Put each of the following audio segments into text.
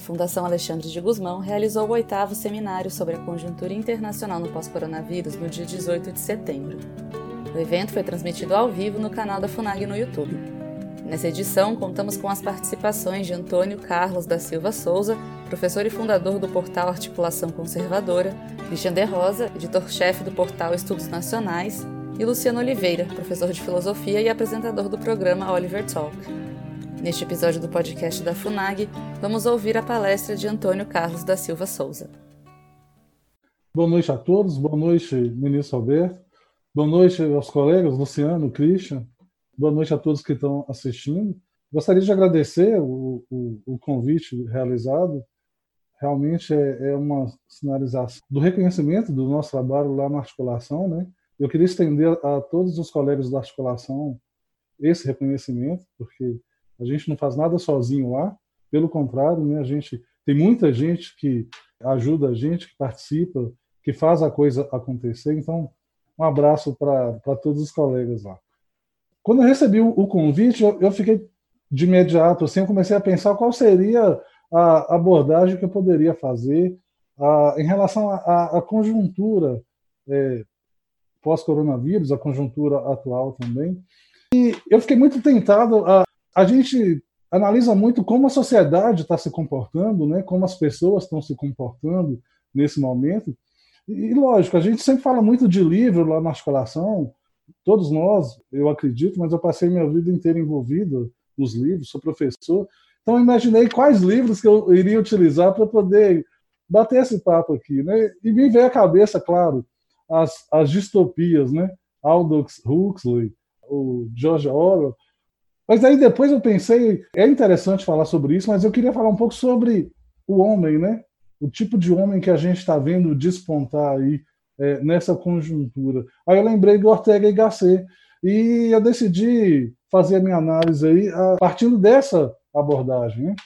a Fundação Alexandre de Guzmão realizou o oitavo seminário sobre a conjuntura internacional no pós-coronavírus no dia 18 de setembro. O evento foi transmitido ao vivo no canal da FUNAG no YouTube. Nessa edição, contamos com as participações de Antônio Carlos da Silva Souza, professor e fundador do portal Articulação Conservadora, Christian De Rosa, editor-chefe do portal Estudos Nacionais, e Luciano Oliveira, professor de filosofia e apresentador do programa Oliver Talk. Neste episódio do podcast da FUNAG, vamos ouvir a palestra de Antônio Carlos da Silva Souza. Boa noite a todos, boa noite, ministro Alberto, boa noite aos colegas Luciano, Christian, boa noite a todos que estão assistindo. Gostaria de agradecer o, o, o convite realizado realmente é, é, uma sinalização do reconhecimento do nosso trabalho lá na articulação, né? Eu queria estender a todos os colegas da articulação esse reconhecimento, porque a gente não faz nada sozinho lá, pelo contrário, né? A gente tem muita gente que ajuda a gente, que participa, que faz a coisa acontecer. Então, um abraço para todos os colegas lá. Quando eu recebi o, convite, eu, eu fiquei de imediato, assim, eu comecei a pensar qual seria a abordagem que eu poderia fazer a, em relação à conjuntura é, pós-coronavírus, a conjuntura atual também. E eu fiquei muito tentado a. A gente analisa muito como a sociedade está se comportando, né? como as pessoas estão se comportando nesse momento. E, lógico, a gente sempre fala muito de livro lá na articulação, todos nós, eu acredito, mas eu passei minha vida inteira envolvido nos livros, sou professor, então imaginei quais livros que eu iria utilizar para poder bater esse papo aqui, né? E me veio à cabeça, claro, as, as distopias, né? Aldous Huxley, o George Orwell. Mas aí depois eu pensei, é interessante falar sobre isso, mas eu queria falar um pouco sobre o homem, né? O tipo de homem que a gente está vendo despontar aí é, nessa conjuntura. Aí eu lembrei do Ortega y Gasset e eu decidi fazer a minha análise aí a, partindo dessa abordagem. Né?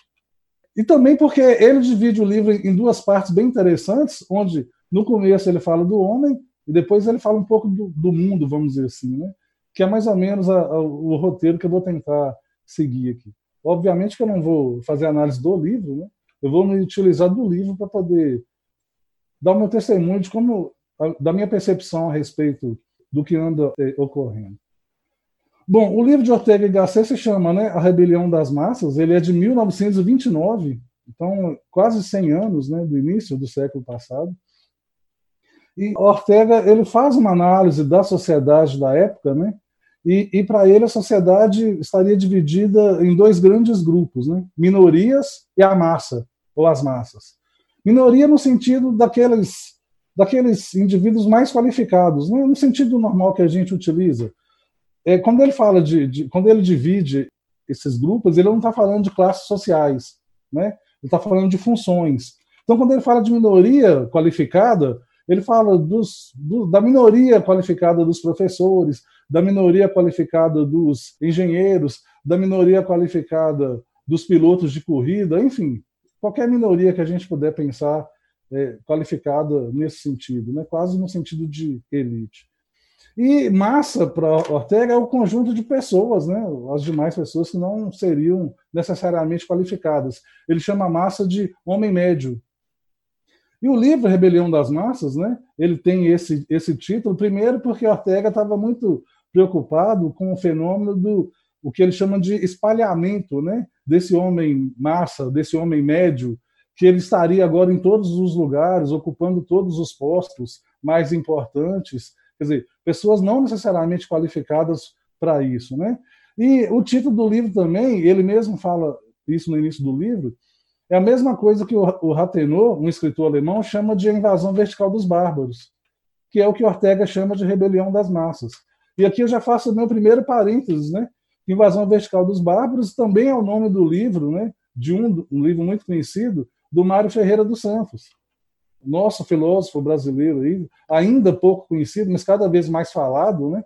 E também porque ele divide o livro em duas partes bem interessantes, onde no começo ele fala do homem e depois ele fala um pouco do, do mundo, vamos dizer assim, né? Que é mais ou menos a, a, o roteiro que eu vou tentar seguir aqui. Obviamente que eu não vou fazer análise do livro, né? eu vou me utilizar do livro para poder dar o meu testemunho de como, da minha percepção a respeito do que anda eh, ocorrendo. Bom, o livro de Ortega y Gasset se chama né, A Rebelião das Massas, ele é de 1929, então quase 100 anos né, do início do século passado. E Ortega ele faz uma análise da sociedade da época, né, e, e para ele a sociedade estaria dividida em dois grandes grupos, né, minorias e a massa, ou as massas. Minoria no sentido daqueles, daqueles indivíduos mais qualificados, né, no sentido normal que a gente utiliza, é, quando ele fala de, de, quando ele divide esses grupos, ele não está falando de classes sociais, né? Ele está falando de funções. Então, quando ele fala de minoria qualificada, ele fala dos, do, da minoria qualificada dos professores, da minoria qualificada dos engenheiros, da minoria qualificada dos pilotos de corrida, enfim, qualquer minoria que a gente puder pensar é, qualificada nesse sentido, né? quase no sentido de elite. E massa para Ortega é o conjunto de pessoas, né? as demais pessoas que não seriam necessariamente qualificadas. Ele chama a massa de homem médio. E o livro Rebelião das Massas, né? ele tem esse, esse título, primeiro porque Ortega estava muito preocupado com o fenômeno do o que ele chama de espalhamento né? desse homem massa, desse homem médio, que ele estaria agora em todos os lugares, ocupando todos os postos mais importantes, Quer dizer, pessoas não necessariamente qualificadas para isso, né? E o título do livro também, ele mesmo fala isso no início do livro, é a mesma coisa que o Ratenot, um escritor alemão, chama de invasão vertical dos bárbaros, que é o que Ortega chama de rebelião das massas. E aqui eu já faço o meu primeiro parênteses, né? Invasão vertical dos bárbaros também é o nome do livro, né? De um, um livro muito conhecido do Mário Ferreira dos Santos nosso filósofo brasileiro ainda pouco conhecido, mas cada vez mais falado, né?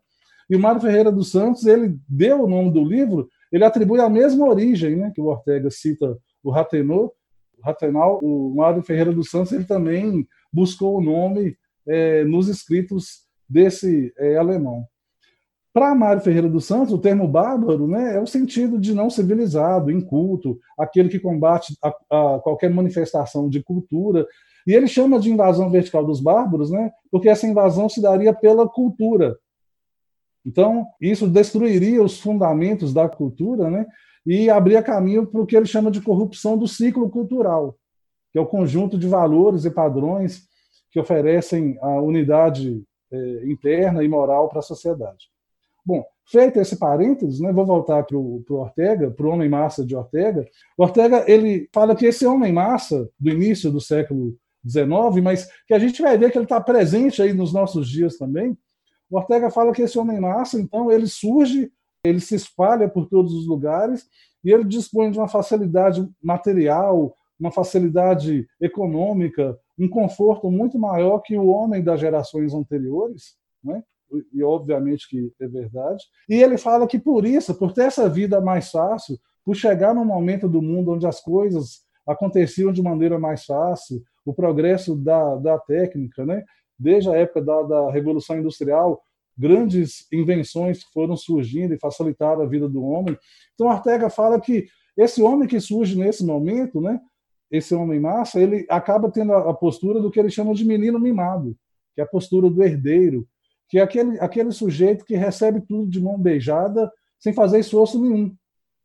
E o Mário Ferreira dos Santos, ele deu o nome do livro, ele atribui a mesma origem, né, que o Ortega cita o Ratenot, Ratenal, o Mário Ferreira dos Santos, ele também buscou o nome é, nos escritos desse é, alemão. Para Mário Ferreira dos Santos, o termo bárbaro né, é o sentido de não civilizado, inculto, aquele que combate a, a qualquer manifestação de cultura. E ele chama de invasão vertical dos bárbaros, né, porque essa invasão se daria pela cultura. Então, isso destruiria os fundamentos da cultura né, e abria caminho para o que ele chama de corrupção do ciclo cultural, que é o conjunto de valores e padrões que oferecem a unidade é, interna e moral para a sociedade. Bom, feito esse parênteses, né, vou voltar para o Ortega, para o homem-massa de Ortega. O Ortega ele fala que esse homem-massa do início do século XIX, mas que a gente vai ver que ele está presente aí nos nossos dias também. O Ortega fala que esse homem-massa, então, ele surge, ele se espalha por todos os lugares e ele dispõe de uma facilidade material, uma facilidade econômica, um conforto muito maior que o homem das gerações anteriores, né? E obviamente que é verdade. E ele fala que por isso, por ter essa vida mais fácil, por chegar num momento do mundo onde as coisas aconteciam de maneira mais fácil, o progresso da, da técnica, né? desde a época da, da Revolução Industrial, grandes invenções foram surgindo e facilitaram a vida do homem. Então, Ortega fala que esse homem que surge nesse momento, né, esse homem massa, ele acaba tendo a postura do que ele chama de menino mimado, que é a postura do herdeiro, que é aquele, aquele sujeito que recebe tudo de mão beijada sem fazer esforço nenhum.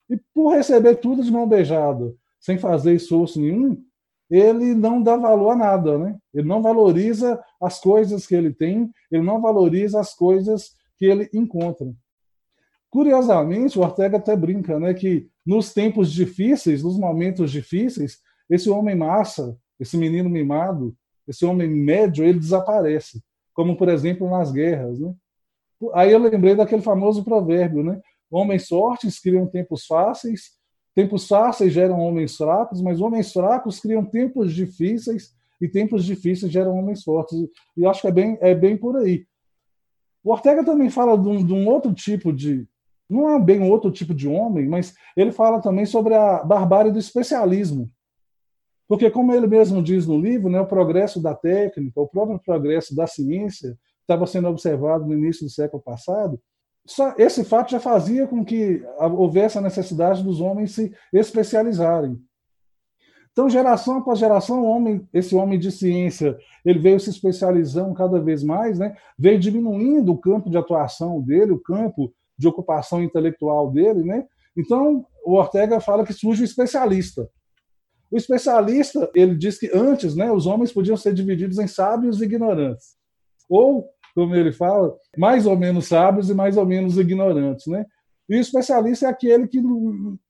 E por receber tudo de mão beijada sem fazer esforço nenhum, ele não dá valor a nada, né? Ele não valoriza as coisas que ele tem, ele não valoriza as coisas que ele encontra. Curiosamente, o Ortega até brinca, né, que nos tempos difíceis, nos momentos difíceis, esse homem massa, esse menino mimado, esse homem médio, ele desaparece como por exemplo nas guerras. Né? Aí eu lembrei daquele famoso provérbio, né? Homens fortes criam tempos fáceis, tempos fáceis geram homens fracos, mas homens fracos criam tempos difíceis e tempos difíceis geram homens fortes. E acho que é bem, é bem por aí. O Ortega também fala de um, de um outro tipo de. Não é bem outro tipo de homem, mas ele fala também sobre a barbárie do especialismo. Porque, como ele mesmo diz no livro, né, o progresso da técnica, o próprio progresso da ciência, estava sendo observado no início do século passado, só esse fato já fazia com que houvesse a necessidade dos homens se especializarem. Então, geração após geração, homem, esse homem de ciência, ele veio se especializando cada vez mais, né? veio diminuindo o campo de atuação dele, o campo de ocupação intelectual dele. Né? Então, o Ortega fala que surge o especialista. O especialista, ele diz que antes, né, os homens podiam ser divididos em sábios e ignorantes. Ou, como ele fala, mais ou menos sábios e mais ou menos ignorantes, né? E o especialista é aquele que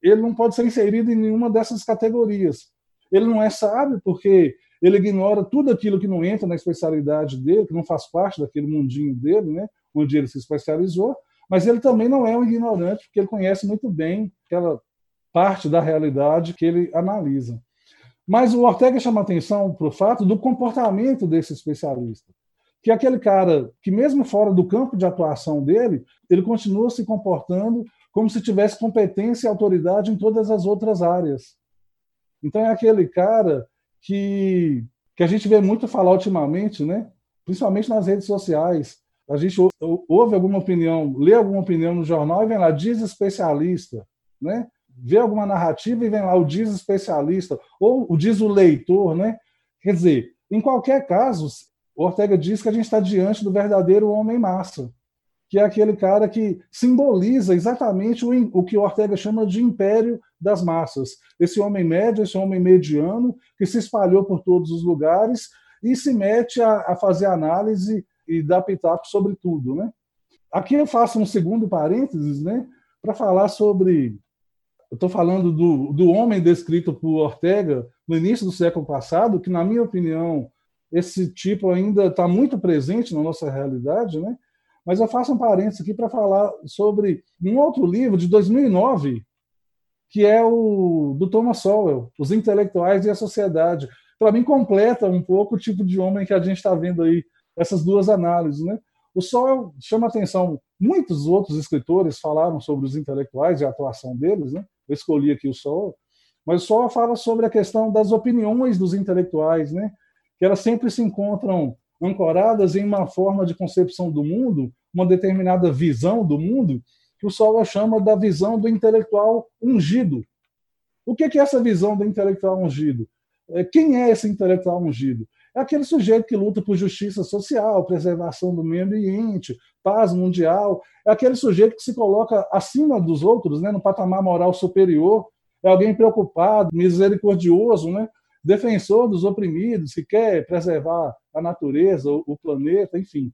ele não pode ser inserido em nenhuma dessas categorias. Ele não é sábio porque ele ignora tudo aquilo que não entra na especialidade dele, que não faz parte daquele mundinho dele, né, onde ele se especializou, mas ele também não é um ignorante, porque ele conhece muito bem aquela parte da realidade que ele analisa. Mas o Ortega chama atenção para o fato do comportamento desse especialista, que é aquele cara que, mesmo fora do campo de atuação dele, ele continua se comportando como se tivesse competência e autoridade em todas as outras áreas. Então, é aquele cara que, que a gente vê muito falar ultimamente, né? principalmente nas redes sociais. A gente ouve alguma opinião, lê alguma opinião no jornal e vem lá, diz especialista. Né? Vê alguma narrativa e vem lá o diz especialista ou o diz o leitor, né? Quer dizer, em qualquer caso, Ortega diz que a gente está diante do verdadeiro homem massa, que é aquele cara que simboliza exatamente o, o que Ortega chama de império das massas. Esse homem médio, esse homem mediano, que se espalhou por todos os lugares e se mete a, a fazer análise e dar pitaco sobre tudo, né? Aqui eu faço um segundo parênteses, né, para falar sobre eu estou falando do, do homem descrito por Ortega no início do século passado, que, na minha opinião, esse tipo ainda está muito presente na nossa realidade, né? Mas eu faço um parênteses aqui para falar sobre um outro livro de 2009, que é o do Thomas Sowell, Os Intelectuais e a Sociedade. Para mim, completa um pouco o tipo de homem que a gente está vendo aí, essas duas análises. Né? O Sowell chama atenção, muitos outros escritores falaram sobre os intelectuais e a atuação deles, né? Escolhi aqui o Sol, mas o Sol fala sobre a questão das opiniões dos intelectuais, né? que elas sempre se encontram ancoradas em uma forma de concepção do mundo, uma determinada visão do mundo, que o Sol chama da visão do intelectual ungido. O que é essa visão do intelectual ungido? É, quem é esse intelectual ungido? É aquele sujeito que luta por justiça social, preservação do meio ambiente, paz mundial. É aquele sujeito que se coloca acima dos outros, né, no patamar moral superior. É alguém preocupado, misericordioso, né, defensor dos oprimidos, que quer preservar a natureza, o planeta, enfim.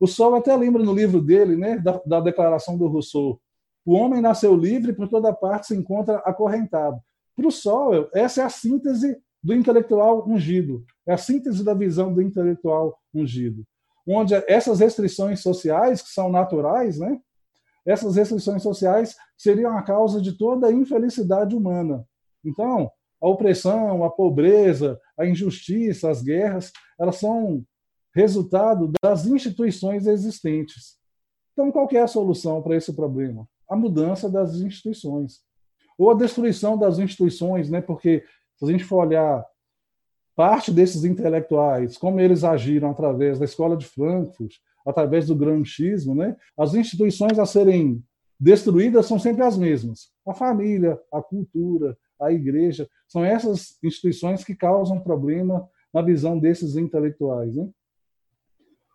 O Sol até lembra no livro dele, né, da, da declaração do Rousseau, o homem nasceu livre e por toda parte se encontra acorrentado. Para o Sol, essa é a síntese do intelectual ungido, é a síntese da visão do intelectual ungido, onde essas restrições sociais, que são naturais, né, essas restrições sociais seriam a causa de toda a infelicidade humana. Então, a opressão, a pobreza, a injustiça, as guerras, elas são resultado das instituições existentes. Então, qual é a solução para esse problema? A mudança das instituições. Ou a destruição das instituições, né? porque se a gente for olhar parte desses intelectuais, como eles agiram através da escola de Frankfurt, através do granchismo, né? as instituições a serem destruídas são sempre as mesmas. A família, a cultura, a igreja, são essas instituições que causam problema na visão desses intelectuais. Né?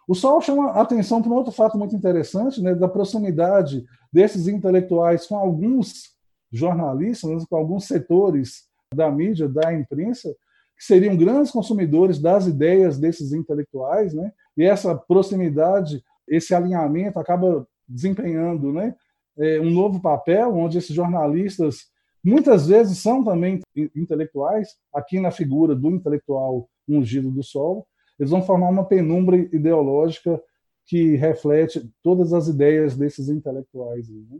O Sol chama a atenção para um outro fato muito interessante, né, da proximidade desses intelectuais com alguns jornalistas, com alguns setores da mídia, da imprensa, que seriam grandes consumidores das ideias desses intelectuais, né? E essa proximidade, esse alinhamento acaba desempenhando, né, é, um novo papel onde esses jornalistas muitas vezes são também intelectuais, aqui na figura do intelectual ungido do sol, eles vão formar uma penumbra ideológica que reflete todas as ideias desses intelectuais. Né?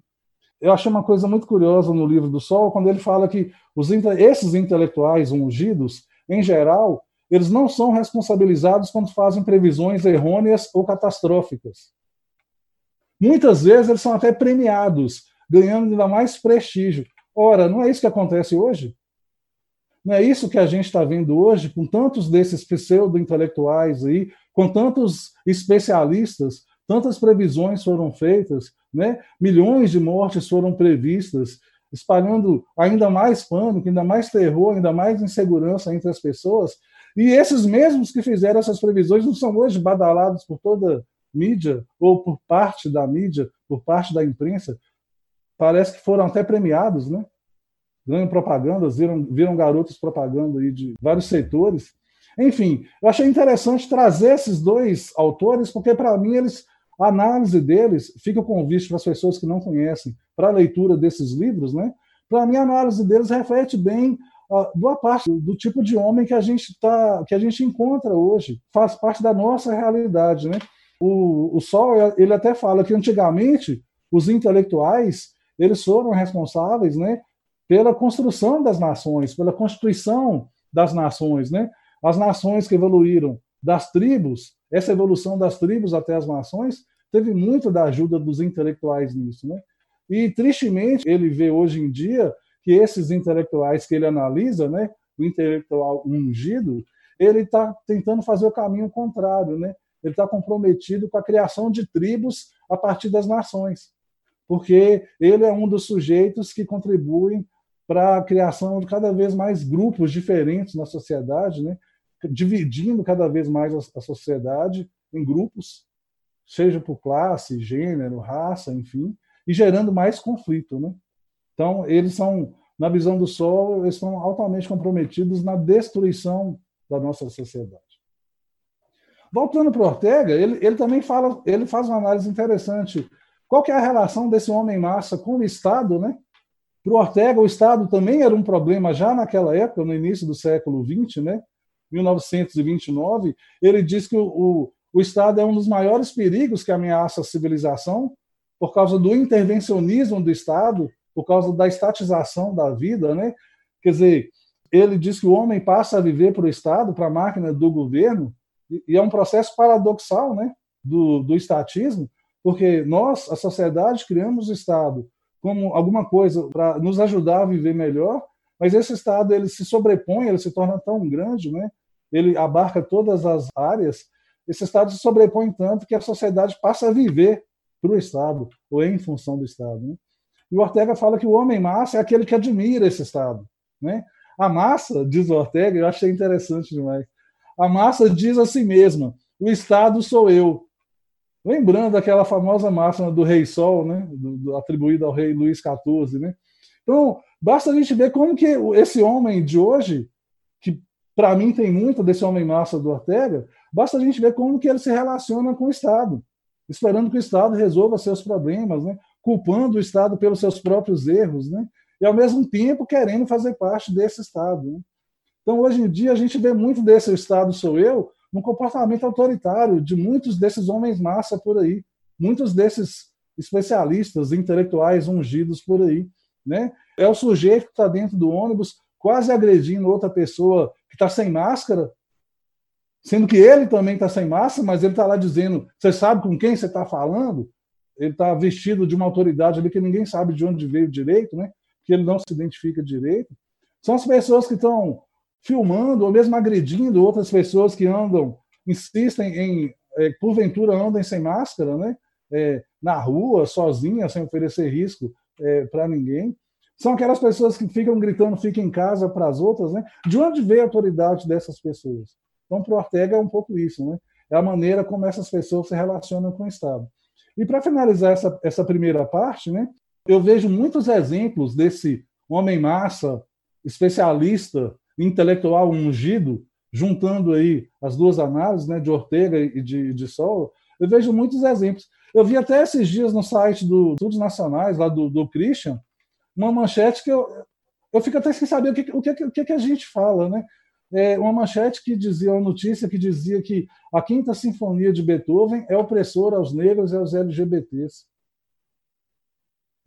Eu achei uma coisa muito curiosa no livro do Sol, quando ele fala que os, esses intelectuais ungidos, em geral, eles não são responsabilizados quando fazem previsões errôneas ou catastróficas. Muitas vezes eles são até premiados, ganhando ainda mais prestígio. Ora, não é isso que acontece hoje? Não é isso que a gente está vendo hoje, com tantos desses pseudo-intelectuais aí, com tantos especialistas, tantas previsões foram feitas, né? milhões de mortes foram previstas, espalhando ainda mais pânico, ainda mais terror, ainda mais insegurança entre as pessoas. E esses mesmos que fizeram essas previsões não são hoje badalados por toda mídia ou por parte da mídia, por parte da imprensa. Parece que foram até premiados, né? ganham propagandas, viram, viram garotos propaganda aí de vários setores. Enfim, eu achei interessante trazer esses dois autores, porque para mim eles a análise deles fica o convite para as pessoas que não conhecem para a leitura desses livros, né? Para mim a análise deles reflete bem a boa parte do tipo de homem que a gente tá, que a gente encontra hoje, faz parte da nossa realidade, né? O, o Sol ele até fala que antigamente os intelectuais eles foram responsáveis, né, pela construção das nações, pela constituição das nações, né? As nações que evoluíram das tribos, essa evolução das tribos até as nações, teve muito da ajuda dos intelectuais nisso, né? E tristemente ele vê hoje em dia que esses intelectuais que ele analisa, né, o intelectual ungido, ele está tentando fazer o caminho contrário, né? Ele está comprometido com a criação de tribos a partir das nações, porque ele é um dos sujeitos que contribuem para a criação de cada vez mais grupos diferentes na sociedade, né? Dividindo cada vez mais a, sociedade em grupos, seja por classe, gênero, raça, enfim, e gerando mais conflito. Né? Então, eles são, na visão do Sol, eles estão altamente comprometidos na destruição da nossa sociedade. Voltando para Ortega, ele, ele também fala, ele faz uma análise interessante. Qual que é a relação desse homem massa com o Estado, né? Para o Ortega, o Estado também era um problema já naquela época, no início do século XX, né? 1929. Ele diz que o, o, o Estado é um dos maiores perigos que ameaça a civilização por causa do intervencionismo do Estado, por causa da estatização da vida, né? Quer dizer, ele diz que o homem passa a viver para o Estado, para a máquina do governo, e é um processo paradoxal, né? Do, do estatismo, porque nós, a sociedade, criamos o Estado como alguma coisa para nos ajudar a viver melhor, mas esse estado ele se sobrepõe, ele se torna tão grande, né? Ele abarca todas as áreas esse Estado se sobrepõe tanto que a sociedade passa a viver para o Estado, ou em função do Estado. Né? E o Ortega fala que o homem massa é aquele que admira esse Estado. Né? A massa, diz o Ortega, eu achei interessante demais, a massa diz a si mesma: o Estado sou eu. Lembrando aquela famosa máxima do Rei Sol, né? Do, do, atribuída ao rei Luís XIV. Né? Então, basta a gente ver como que esse homem de hoje, para mim tem muito desse homem massa do Ortega, basta a gente ver como que ele se relaciona com o Estado, esperando que o Estado resolva seus problemas, né? culpando o Estado pelos seus próprios erros, né? e ao mesmo tempo querendo fazer parte desse Estado. Né? Então, hoje em dia, a gente vê muito desse Estado sou eu no comportamento autoritário de muitos desses homens massa por aí, muitos desses especialistas intelectuais ungidos por aí. Né? É o sujeito que está dentro do ônibus quase agredindo outra pessoa que está sem máscara, sendo que ele também está sem máscara, mas ele está lá dizendo: você sabe com quem você está falando? Ele está vestido de uma autoridade ali que ninguém sabe de onde veio direito, né? que ele não se identifica direito. São as pessoas que estão filmando ou mesmo agredindo outras pessoas que andam, insistem em, é, porventura, andem sem máscara, né? É, na rua, sozinha, sem oferecer risco é, para ninguém. São aquelas pessoas que ficam gritando, fica em casa para as outras, né? De onde veio a autoridade dessas pessoas? Então, para o Ortega é um pouco isso, né? É a maneira como essas pessoas se relacionam com o Estado. E para finalizar essa, essa primeira parte, né? Eu vejo muitos exemplos desse homem massa, especialista intelectual ungido, juntando aí as duas análises, né, de Ortega e de, de Sol, eu vejo muitos exemplos. Eu vi até esses dias no site do Estudos Nacionais, lá do, do Christian, uma manchete que eu, eu fico até sem saber o que, o que, o que, a gente fala, né? É uma manchete que dizia, uma notícia que dizia que a Quinta Sinfonia de Beethoven é opressora aos negros e aos LGBTs.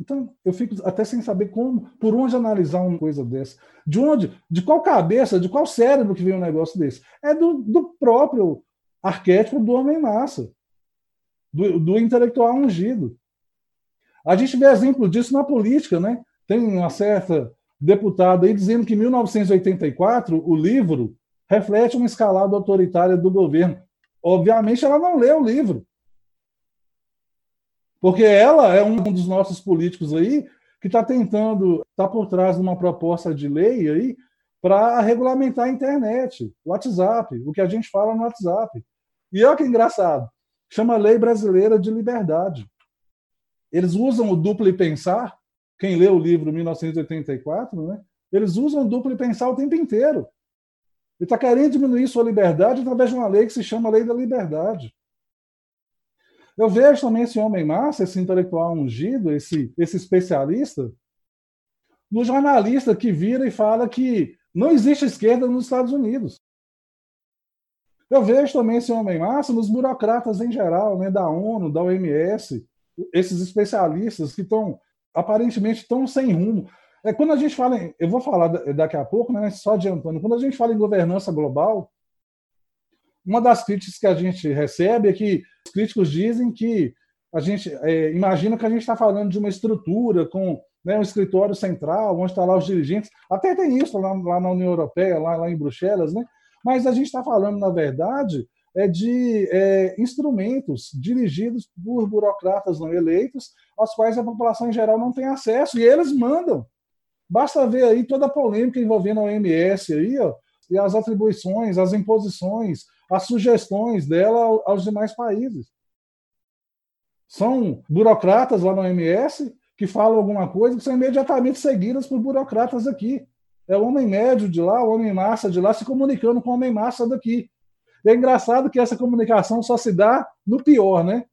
Então, eu fico até sem saber como, por onde analisar uma coisa dessa. De onde, de qual cabeça, de qual cérebro que vem um negócio desse? É do, do próprio arquétipo do homem-massa, do, do intelectual ungido. A gente vê exemplo disso na política, né? Tem uma certa deputada aí dizendo que em 1984 o livro reflete uma escalada autoritária do governo. Obviamente ela não leu o livro. Porque ela é um dos nossos políticos aí que está tentando, está por trás de uma proposta de lei aí para regulamentar a internet, o WhatsApp, o que a gente fala no WhatsApp. E olha que engraçado, chama Lei Brasileira de Liberdade. Eles usam o duplo pensar, quem lê o livro 1984, né? eles usam duplo pensar o tempo inteiro. Ele está querendo diminuir sua liberdade através de uma lei que se chama Lei da Liberdade. Eu vejo também esse homem massa, esse intelectual ungido, esse, esse especialista, no jornalista que vira e fala que não existe esquerda nos Estados Unidos. Eu vejo também esse homem massa nos burocratas em geral, né, da ONU, da OMS, esses especialistas que estão aparentemente tão sem rumo. É quando a gente fala, em, eu vou falar daqui a pouco, né, só adiantando, quando a gente fala em governança global, uma das críticas que a gente recebe é que os críticos dizem que a gente é, imagina que a gente está falando de uma estrutura com né, um escritório central, onde estão tá lá os dirigentes. Até tem isso lá, lá na União Europeia, lá, lá, em Bruxelas, né? mas a gente está falando, na verdade, de é, instrumentos dirigidos por burocratas não eleitos, aos quais a população em geral não tem acesso, e eles mandam. Basta ver aí toda a polêmica envolvendo a OMS aí, ó, e as atribuições, as imposições, as sugestões dela aos demais países. São burocratas lá no OMS que falam alguma coisa que são imediatamente seguidas por burocratas aqui. É o homem médio de lá, o homem massa de lá se comunicando com o homem massa daqui. É engraçado que essa comunicação só se dá no pior, né?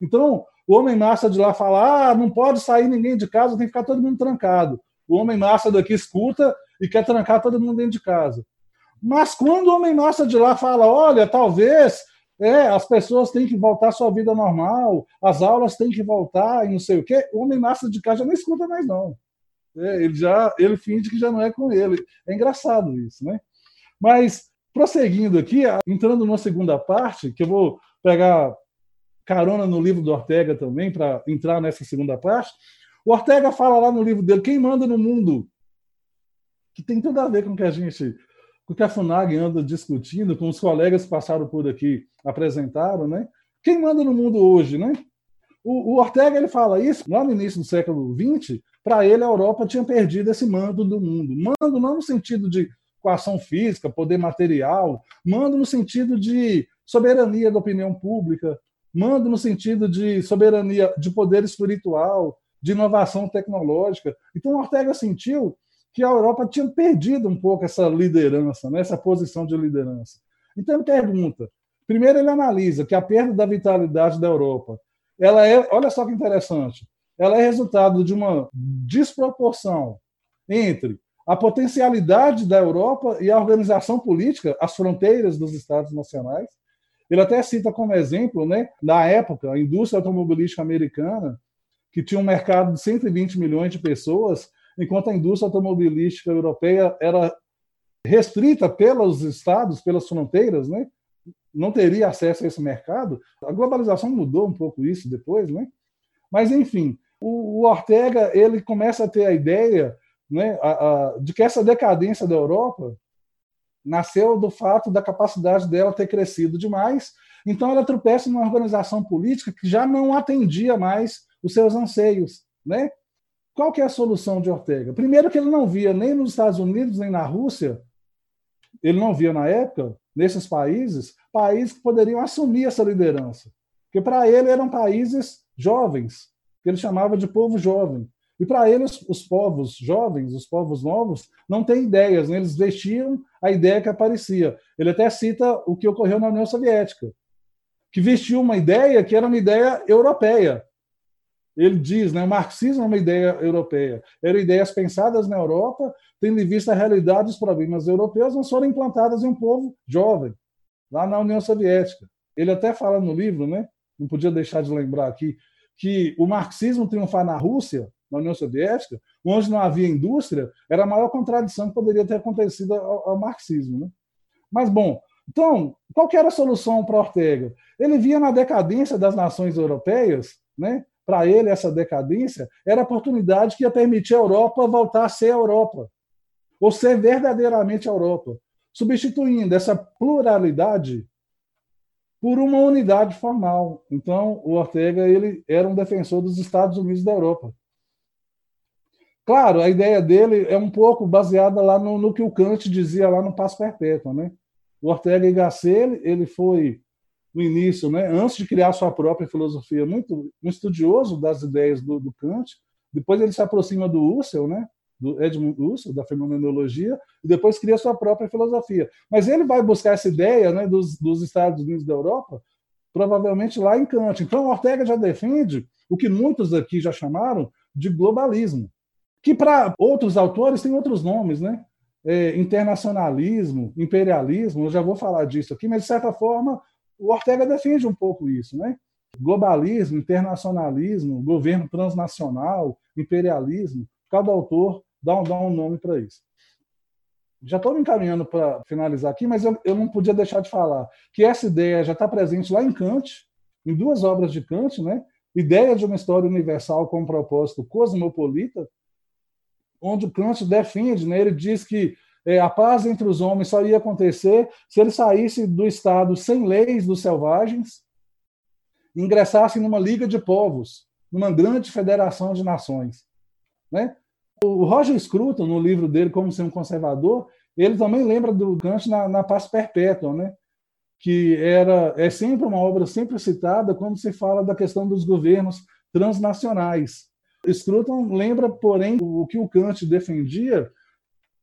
Então, o homem massa de lá fala: ah, não pode sair ninguém de casa, tem que ficar todo mundo trancado. O homem massa daqui escuta e quer trancar todo mundo dentro de casa. Mas quando o homem massa de lá fala, olha, talvez é, as pessoas têm que voltar à sua vida normal, as aulas têm que voltar e não sei o quê, o homem massa de já não escuta mais, não. É, ele já ele finge que já não é com ele. É engraçado isso, né? Mas, prosseguindo aqui, entrando numa segunda parte, que eu vou pegar carona no livro do Ortega também, para entrar nessa segunda parte, o Ortega fala lá no livro dele, quem manda no mundo, que tem tudo a ver com o que a gente o que a FUNAG anda discutindo, com os colegas que passaram por aqui, apresentaram, né? Quem manda no mundo hoje, né? O, o Ortega ele fala isso lá no início do século XX. Para ele, a Europa tinha perdido esse mando do mundo. Mando não no sentido de coação física, poder material, mando no sentido de soberania da opinião pública, mando no sentido de soberania de poder espiritual, de inovação tecnológica. Então, Ortega sentiu que a Europa tinha perdido um pouco essa liderança, né, essa posição de liderança. Então, ele pergunta: primeiro, ele analisa que a perda da vitalidade da Europa, ela é, olha só que interessante, ela é resultado de uma desproporção entre a potencialidade da Europa e a organização política, as fronteiras dos Estados nacionais. Ele até cita como exemplo, né, na época, a indústria automobilística americana, que tinha um mercado de 120 milhões de pessoas, enquanto a indústria automobilística europeia era restrita pelos estados, pelas fronteiras, né? não teria acesso a esse mercado. A globalização mudou um pouco isso depois, né? Mas enfim, o, Ortega ele começa a ter a ideia, né, a, a, de que essa decadência da Europa nasceu do fato da capacidade dela ter crescido demais. Então ela tropeça numa organização política que já não atendia mais os seus anseios, né? Qual que é a solução de Ortega? Primeiro que ele não via nem nos Estados Unidos nem na Rússia, ele não via na época nesses países países que poderiam assumir essa liderança, porque para ele eram países jovens, que ele chamava de povo jovem. E para ele, os, os, povos jovens, os povos novos, não têm ideias, né? eles vestiam a ideia que aparecia. Ele até cita o que ocorreu na União Soviética, que vestiu uma ideia que era uma ideia europeia, ele diz, né, o marxismo é uma ideia europeia. Eram ideias pensadas na Europa, tendo em vista a realidade dos problemas europeus, mas foram implantadas em um povo jovem, lá na União Soviética. Ele até fala no livro, né, não podia deixar de lembrar aqui, que o marxismo triunfar na Rússia, na União Soviética, onde não havia indústria, era a maior contradição que poderia ter acontecido ao, ao marxismo. Né? Mas, bom, então, qual era a solução para Ortega? Ele via na decadência das nações europeias né, para ele, essa decadência era a oportunidade que ia permitir a Europa voltar a ser a Europa, ou ser verdadeiramente a Europa, substituindo essa pluralidade por uma unidade formal. Então, o Ortega ele era um defensor dos Estados Unidos da Europa. Claro, a ideia dele é um pouco baseada lá no, no que o Kant dizia lá no Passo Perpétuo. Né? O Ortega y Gasset ele foi no início, né, antes de criar sua própria filosofia, muito um estudioso das ideias do, do Kant. Depois ele se aproxima do Husserl, né, do Edmund Husserl, da fenomenologia, e depois cria sua própria filosofia. Mas ele vai buscar essa ideia né, dos, dos Estados Unidos da Europa, provavelmente lá em Kant. Então, Ortega já defende o que muitos aqui já chamaram de globalismo, que para outros autores tem outros nomes, né? É, internacionalismo, imperialismo, eu já vou falar disso aqui, mas de certa forma o Ortega defende um pouco isso, né? Globalismo, internacionalismo, governo transnacional, imperialismo, cada autor dá um, dá um nome para isso. Já estou me encaminhando para finalizar aqui, mas eu, eu não podia deixar de falar que essa ideia já está presente lá em Kant, em duas obras de Kant, né? Ideia de uma história universal com um propósito cosmopolita, onde Kant defende, né? ele diz que é, a paz entre os homens só ia acontecer se ele saísse do Estado sem leis dos selvagens, ingressasse numa liga de povos, numa grande federação de nações. Né? O Roger Scruton, no livro dele Como Ser um Conservador, ele também lembra do Kant na, na Paz Perpétua, né? que era é sempre uma obra sempre citada quando se fala da questão dos governos transnacionais. Scruton lembra, porém, o que o Kant defendia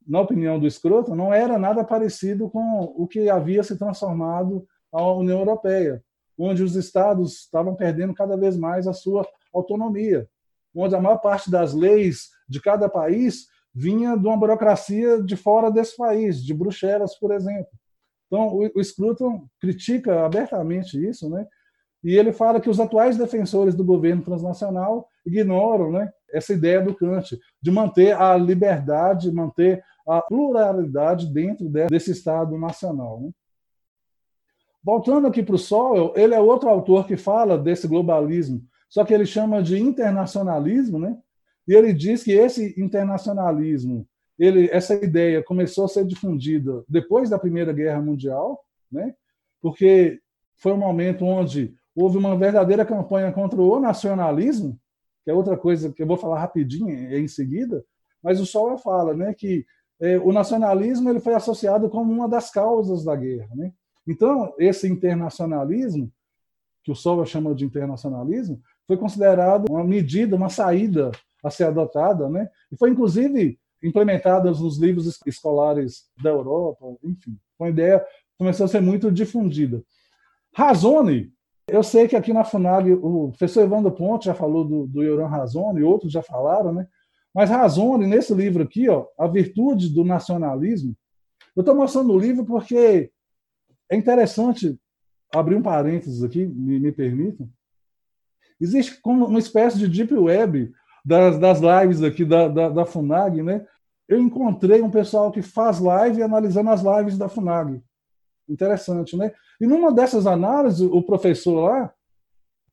na opinião do escroto, não era nada parecido com o que havia se transformado a União Europeia, onde os estados estavam perdendo cada vez mais a sua autonomia, onde a maior parte das leis de cada país vinha de uma burocracia de fora desse país, de Bruxelas, por exemplo. Então, o Scruton critica abertamente isso, né? E ele fala que os atuais defensores do governo transnacional ignoram né, essa ideia do Kant de manter a liberdade, manter a pluralidade dentro desse Estado nacional. Né? Voltando aqui para o Sol, ele é outro autor que fala desse globalismo, só que ele chama de internacionalismo, né? e ele diz que esse internacionalismo ele, essa ideia começou a ser difundida depois da Primeira Guerra Mundial, né? porque foi um momento onde houve uma verdadeira campanha contra o nacionalismo, que é outra coisa que eu vou falar rapidinho em seguida, mas o Sol fala né, que é, o nacionalismo ele foi associado como uma das causas da guerra. Né? Então, esse internacionalismo, que o Sol chama de internacionalismo, foi considerado uma medida, uma saída a ser adotada, né? e foi inclusive implementada nos livros escolares da Europa, enfim, uma ideia começou a ser muito difundida. Razone, eu sei que aqui na FUNAG o professor Evandro Ponte já falou do, do Yoran Razone, outros já falaram, né? Mas Razone, nesse livro aqui, ó, A Virtude do Nacionalismo, eu estou mostrando o livro porque é interessante abrir um parênteses aqui, me, me permitam. Existe como uma espécie de deep web das, das lives aqui da, da, da, FUNAG, né? Eu encontrei um pessoal que faz live analisando as lives da FUNAG. Interessante, né? E numa dessas análises, o professor lá,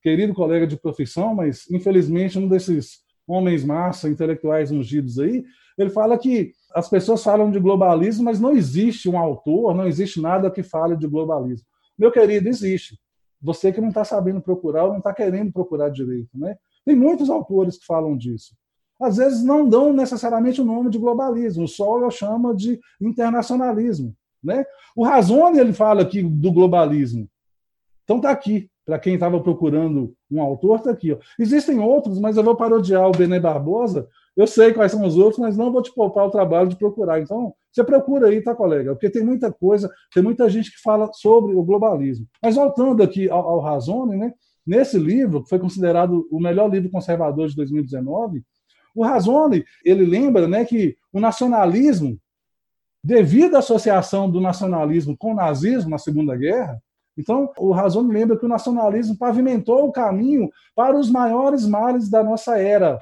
querido colega de profissão, mas infelizmente um desses homens massa, intelectuais ungidos aí, ele fala que as pessoas falam de globalismo, mas não existe um autor, não existe nada que fale de globalismo. Meu querido, existe. Você que não está sabendo procurar ou não está querendo procurar direito, né? Tem muitos autores que falam disso. Às vezes não dão necessariamente o nome de globalismo, o Sol chama de internacionalismo. Né? O Razone ele fala aqui do globalismo. Então está aqui, para quem estava procurando um autor, está aqui. Ó. Existem outros, mas eu vou parodiar o Bené Barbosa. Eu sei quais são os outros, mas não vou te poupar o trabalho de procurar. Então, você procura aí, tá, colega? Porque tem muita coisa, tem muita gente que fala sobre o globalismo. Mas voltando aqui ao, ao Razone, né? Nesse livro, que foi considerado o melhor livro conservador de 2019, o Razone, ele lembra né, que o nacionalismo, devido à associação do nacionalismo com o nazismo na Segunda Guerra, então o Razone lembra que o nacionalismo pavimentou o caminho para os maiores males da nossa era,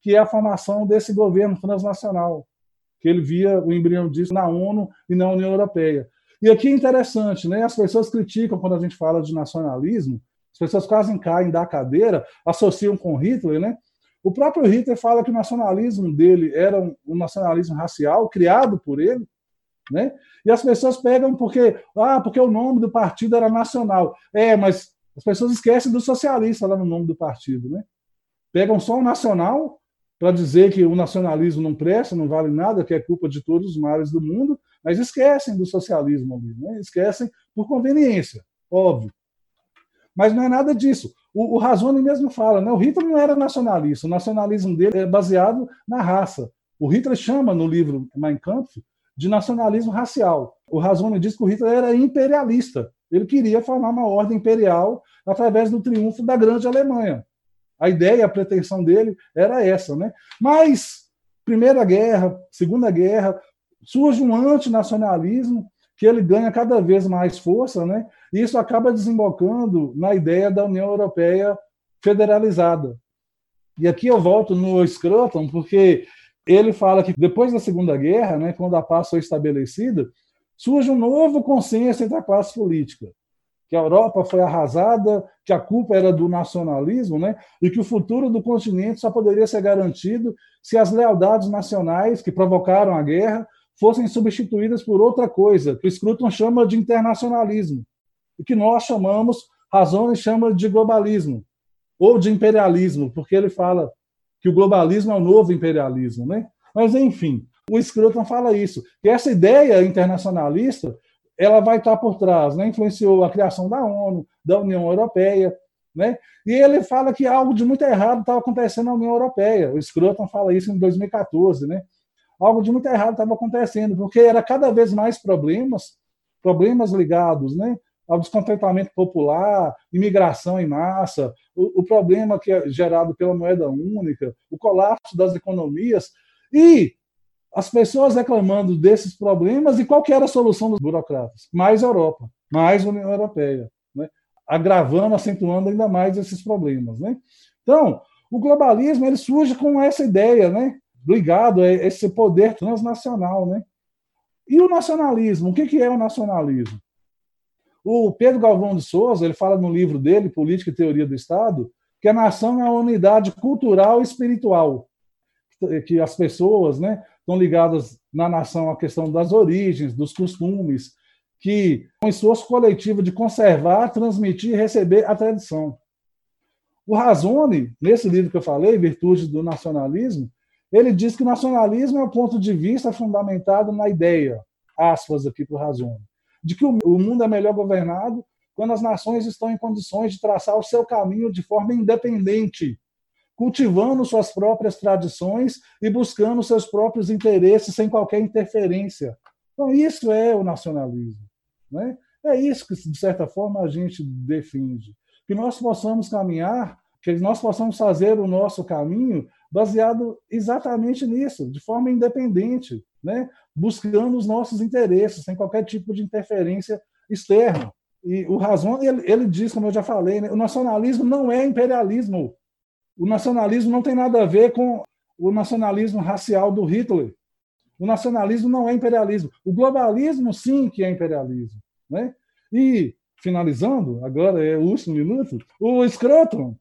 que é a formação desse governo transnacional, que ele via o embrião disso na ONU e na União Europeia. E aqui é interessante, né? As pessoas criticam quando a gente fala de nacionalismo, as pessoas quase caem da cadeira, associam com Hitler, né? O próprio Hitler fala que o nacionalismo dele era um, nacionalismo racial criado por ele, né? E as pessoas pegam porque ah, porque o nome do partido era nacional. É, mas as pessoas esquecem do socialista lá no nome do partido, né? Pegam só o nacional para dizer que o nacionalismo não presta, não vale nada, que é culpa de todos os males do mundo, mas esquecem do socialismo ali, né? Esquecem por conveniência, óbvio. Mas não é nada disso. O, o Razone mesmo fala, né? o Hitler não era nacionalista, o nacionalismo dele é baseado na raça. O Hitler chama no livro Mein Kampf de nacionalismo racial. O Razone diz que o Hitler era imperialista. Ele queria formar uma ordem imperial através do triunfo da grande Alemanha. A ideia, a pretensão dele era essa, né? Mas Primeira Guerra, Segunda Guerra, surge um antinacionalismo que ele ganha cada vez mais força, né? E isso acaba desembocando na ideia da União Europeia federalizada. E aqui eu volto no Scruton, porque ele fala que depois da Segunda Guerra, né, quando a paz foi estabelecida, surge um novo consenso entre a classe política, que a Europa foi arrasada, que a culpa era do nacionalismo, né, e que o futuro do continente só poderia ser garantido se as lealdades nacionais que provocaram a guerra fossem substituídas por outra coisa, que o Scruton chama de internacionalismo, e que nós chamamos, Razone chama de globalismo, ou de imperialismo, porque ele fala que o globalismo é o novo imperialismo. Né? Mas, enfim, o Scruton fala isso, que essa ideia internacionalista ela vai estar por trás, né? influenciou a criação da ONU, da União Europeia, né? E ele fala que algo de muito errado estava acontecendo na União Europeia. O Scruton fala isso em 2014, né? algo de muito errado estava acontecendo, porque era cada vez mais problemas, problemas ligados né, ao descontentamento popular, imigração em massa, o, problema que é gerado pela moeda única, o colapso das economias, e as pessoas reclamando desses problemas, e qual que era a solução dos burocratas? Mais Europa, mais União Europeia, né, agravando, acentuando ainda mais esses problemas. Né? Então, o globalismo ele surge com essa ideia, né? ligado a esse poder transnacional. Né? E o nacionalismo? O que é o nacionalismo? O Pedro Galvão de Souza ele fala no livro dele, Política e Teoria do Estado, que a nação é a unidade cultural e espiritual, que as pessoas né, estão ligadas na nação à questão das origens, dos costumes, que com esforço coletivo de conservar, transmitir e receber a tradição. O Razone, nesse livro que eu falei, Virtude do Nacionalismo, ele diz que o nacionalismo é um ponto de vista fundamentado na ideia, aspas aqui para o Razone, de que o mundo é melhor governado quando as nações estão em condições de traçar o seu caminho de forma independente, cultivando suas próprias tradições e buscando seus próprios interesses sem qualquer interferência. Então, isso é o nacionalismo. Né? É isso que, de certa forma, a gente defende. Que nós possamos caminhar, que nós possamos fazer o nosso caminho baseado exatamente nisso, de forma independente, né? Buscando os nossos interesses, sem qualquer tipo de interferência externa. E o Razon, ele, ele diz, como eu já falei, né? o nacionalismo não é imperialismo. O nacionalismo não tem nada a ver com o nacionalismo racial do Hitler. O nacionalismo não é imperialismo. O globalismo, sim, que é imperialismo. Né? E, finalizando, agora é o último minuto, o Scruton,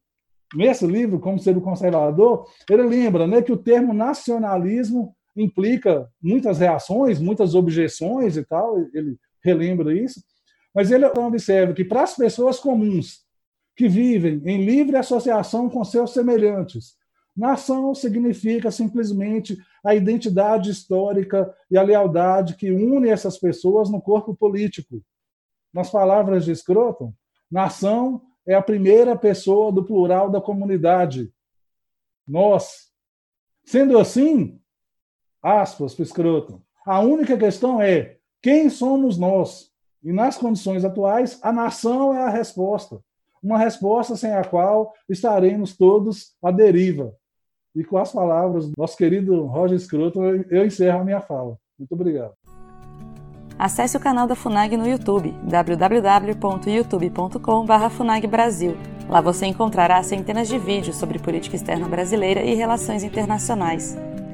nesse livro, Como Ser o Conservador, ele lembra né, que o termo nacionalismo implica muitas reações, muitas objeções e tal, ele relembra isso, mas ele observa que para as pessoas comuns que vivem em livre associação com seus semelhantes, nação significa simplesmente a identidade histórica e a lealdade que une essas pessoas no corpo político. Nas palavras de Scruton, nação é a primeira pessoa do plural da comunidade. Nós. Sendo assim, aspas para Scruton, a única questão é quem somos nós? E nas condições atuais, a nação é a resposta. Uma resposta sem a qual estaremos todos à deriva. E com as palavras do nosso querido Roger Scruton, eu encerro a minha fala. Muito obrigado. Acesse o canal da FUNAG no YouTube, www.youtube.com.br FUNAG Lá você encontrará centenas de vídeos sobre política externa brasileira e relações internacionais.